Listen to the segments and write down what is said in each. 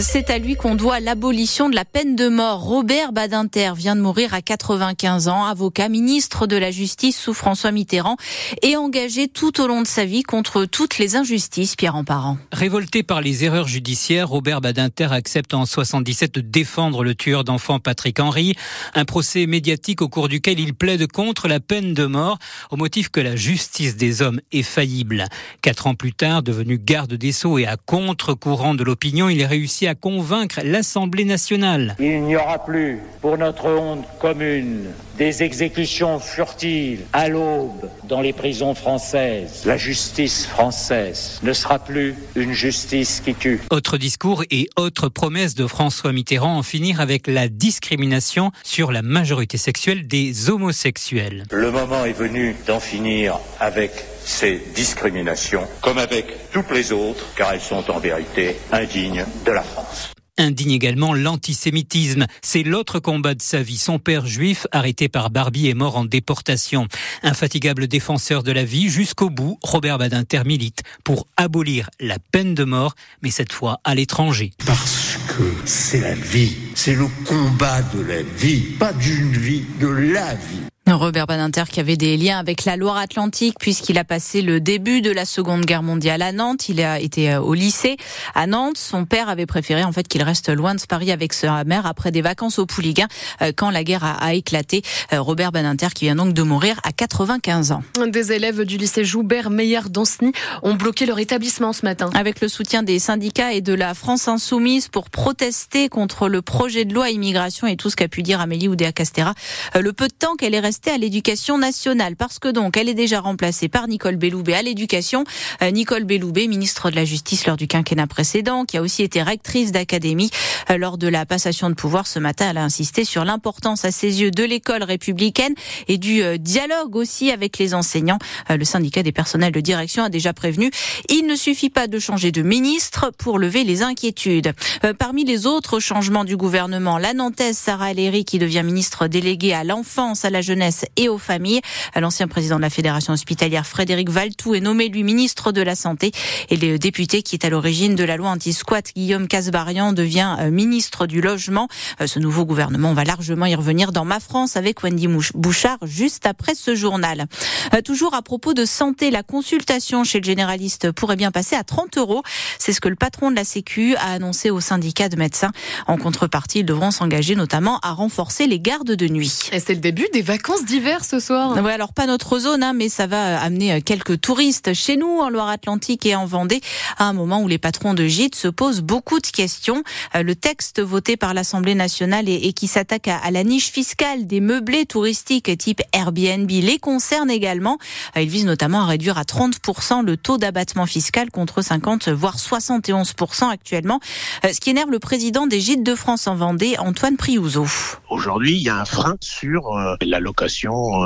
C'est à lui qu'on doit l'abolition de la peine de mort. Robert Badinter vient de mourir à 95 ans, avocat, ministre de la Justice sous François Mitterrand et engagé tout au long de sa vie contre toutes les injustices, Pierre Parent. Révolté par les erreurs judiciaires, Robert Badinter accepte en 77 de défendre le tueur d'enfants Patrick Henry, un procès médiatique au cours duquel il plaide contre la peine de mort au motif que la justice des hommes est faillible. Quatre ans plus tard, devenu garde des Sceaux et à contre-courant de l'opinion, il à convaincre l'Assemblée nationale. Il n'y aura plus, pour notre honte commune, des exécutions furtives à l'aube dans les prisons françaises. La justice française ne sera plus une justice qui tue. Autre discours et autre promesse de François Mitterrand en finir avec la discrimination sur la majorité sexuelle des homosexuels. Le moment est venu d'en finir avec ces discriminations, comme avec toutes les autres, car elles sont en vérité indignes de la France indigne également l'antisémitisme. C'est l'autre combat de sa vie. Son père juif, arrêté par Barbie, est mort en déportation. Infatigable défenseur de la vie jusqu'au bout, Robert Badinter milite pour abolir la peine de mort, mais cette fois à l'étranger. Parce que c'est la vie, c'est le combat de la vie, pas d'une vie, de la vie. Robert Badinter qui avait des liens avec la Loire-Atlantique puisqu'il a passé le début de la Seconde Guerre mondiale à Nantes. Il a été euh, au lycée à Nantes. Son père avait préféré en fait qu'il reste loin de Paris avec sa mère après des vacances au Pouliguen euh, quand la guerre a, éclaté. Euh, Robert Badinter qui vient donc de mourir à 95 ans. Des élèves du lycée Joubert Meillard d'Anceny ont bloqué leur établissement ce matin. Avec le soutien des syndicats et de la France insoumise pour protester contre le projet de loi immigration et tout ce qu'a pu dire Amélie Oudéa-Castera. Le peu de temps qu'elle est restée à l'éducation nationale parce que donc elle est déjà remplacée par Nicole Belloubet à l'éducation. Euh, Nicole Belloubet, ministre de la Justice lors du quinquennat précédent, qui a aussi été rectrice d'académie euh, lors de la passation de pouvoir ce matin. Elle a insisté sur l'importance à ses yeux de l'école républicaine et du euh, dialogue aussi avec les enseignants. Le syndicat des personnels de direction a déjà prévenu. Il ne suffit pas de changer de ministre pour lever les inquiétudes. Parmi les autres changements du gouvernement, la Nantaise Sarah Aléry qui devient ministre déléguée à l'enfance, à la jeunesse et aux familles. L'ancien président de la Fédération hospitalière Frédéric Valtou est nommé lui ministre de la Santé et le député qui est à l'origine de la loi anti-squat Guillaume Casbarian devient euh, ministre du Logement. Euh, ce nouveau gouvernement va largement y revenir dans Ma France avec Wendy Bouchard juste après ce journal. Euh, toujours à propos de santé, la consultation chez le généraliste pourrait bien passer à 30 euros. C'est ce que le patron de la Sécu a annoncé au syndicat de médecins. En contrepartie, ils devront s'engager notamment à renforcer les gardes de nuit. C'est le début des vacances d'hiver ce soir. Oui, alors pas notre zone, hein, mais ça va amener euh, quelques touristes chez nous, en Loire-Atlantique et en Vendée, à un moment où les patrons de gîtes se posent beaucoup de questions. Euh, le texte voté par l'Assemblée nationale et, qui s'attaque à, la niche fiscale des meublés touristiques type Airbnb les concerne également. Euh, il vise notamment à réduire à 30% le taux d'abattement fiscal contre 50 voire 71% actuellement. Ce qui énerve le président des gîtes de France en Vendée, Antoine Priouzeau. Aujourd'hui, il y a un frein sur la location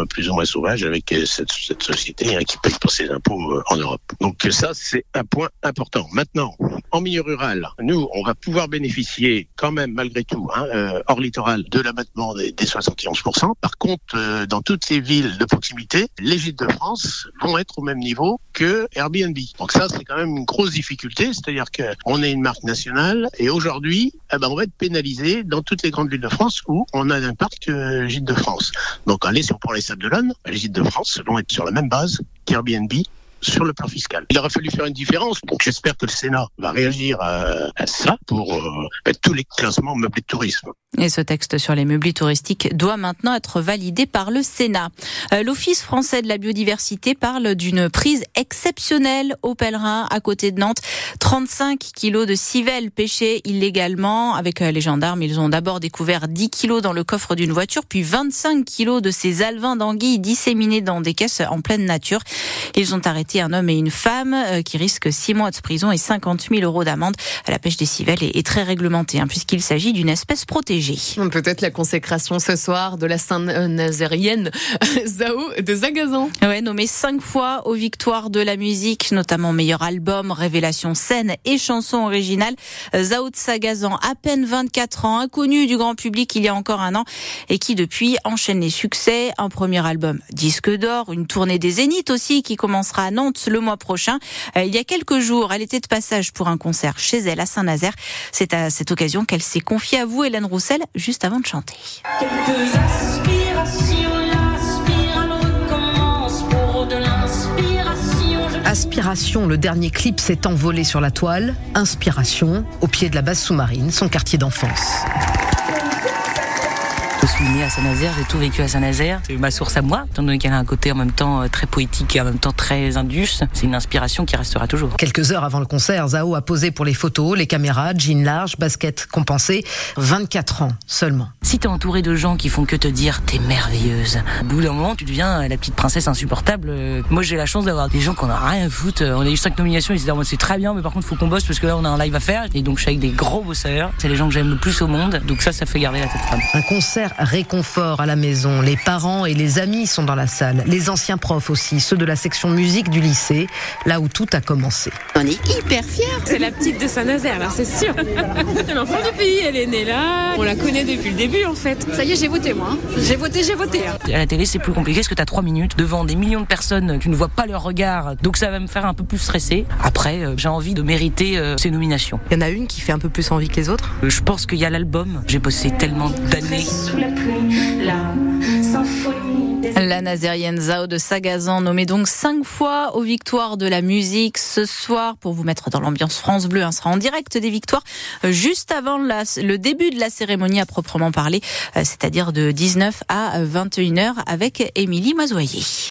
euh, plus ou moins sauvage avec euh, cette, société hein, qui paye pour ses impôts euh, en Europe. Donc ça, c'est un point important. Maintenant, en milieu rural, nous, on va pouvoir bénéficier quand même, malgré tout, hein, hors littoral, de l'abattement des, des 71%. Par contre, dans toutes ces villes de proximité, les gîtes de France vont être au même niveau que Airbnb. Donc ça, c'est quand même une grosse difficulté, c'est-à-dire qu'on est une marque nationale et aujourd'hui, eh ben, on va être pénalisé dans toutes les grandes villes de France où on a un parc euh, de France. Donc allez, si on prend les Sables d'Olonne, les gîtes de France vont être sur la même base qu'Airbnb sur le plan fiscal. Il aurait fallu faire une différence, donc j'espère que le Sénat va réagir à, ça pour euh, mettre tous les classements meublés de tourisme. Et ce texte sur les meublés touristiques doit maintenant être validé par le Sénat. Euh, L'Office français de la biodiversité parle d'une prise exceptionnelle au pèlerins à côté de Nantes. 35 kilos de civelles pêchées illégalement. Avec euh, les gendarmes, ils ont d'abord découvert 10 kilos dans le coffre d'une voiture, puis 25 kilos de ces alevins d'anguilles disséminés dans des caisses en pleine nature. Ils ont arrêté un homme et une femme euh, qui risquent 6 mois de prison et 50 000 euros d'amende. La pêche des civelles est très réglementée hein, puisqu'il s'agit d'une espèce protégée. Peut-être la consécration ce soir de la sainte nazérienne Zao de Zagazan. Ouais, nommé cinq fois aux victoires de la musique, notamment meilleur album, révélation scène et chanson originale. Zao de Sagazan, à peine 24 ans, inconnu du grand public il y a encore un an, et qui depuis enchaîne les succès. Un premier album disque d'or, une tournée des Zéniths aussi qui commencera à Nantes Nantes le mois prochain. Euh, il y a quelques jours, elle était de passage pour un concert chez elle à Saint-Nazaire. C'est à cette occasion qu'elle s'est confiée à vous, Hélène Roussel, juste avant de chanter. Quelques aspirations. Aspiration, le dernier clip s'est envolé sur la toile. Inspiration, au pied de la base sous-marine, son quartier d'enfance. Je suis née à Saint-Nazaire, j'ai tout vécu à Saint-Nazaire. C'est ma source à moi, étant donné qu'elle a un côté en même temps euh, très poétique et en même temps très indus. C'est une inspiration qui restera toujours. Quelques heures avant le concert, Zao a posé pour les photos, les caméras, jean large, basket compensé. 24 ans seulement. Si t'es entouré de gens qui font que te dire t'es merveilleuse, au bout d'un moment tu deviens la petite princesse insupportable. Euh, moi j'ai la chance d'avoir des gens qu'on a rien à foutre. On a eu cinq nominations, ils se disent c'est très bien, mais par contre faut qu'on bosse parce que là on a un live à faire. Et donc je suis avec des gros bosseurs. C'est les gens que j'aime le plus au monde. Donc ça, ça fait garder la tête froide. Un concert réconfort à la maison. Les parents et les amis sont dans la salle. Les anciens profs aussi, ceux de la section musique du lycée, là où tout a commencé. On est hyper fiers. C'est la petite de Saint-Nazaire, là, c'est sûr. C'est l'enfant du pays, elle est née là. On la connaît depuis le début, en fait. Ça y est, j'ai voté, moi. J'ai voté, j'ai voté. À la télé, c'est plus compliqué parce que t'as trois minutes devant des millions de personnes. Tu ne vois pas leur regard. Donc ça va me faire un peu plus stresser. Après, euh, j'ai envie de mériter euh, ces nominations. Il y en a une qui fait un peu plus envie que les autres? Euh, Je pense qu'il y a l'album. J'ai bossé tellement d'années. La nazérienne Zao de Sagazan, nommée donc cinq fois aux victoires de la musique ce soir pour vous mettre dans l'ambiance France Bleu. Un sera en direct des victoires euh, juste avant le début de la cérémonie à proprement parler, euh, c'est-à-dire de 19 à 21h avec Émilie Mazoyer.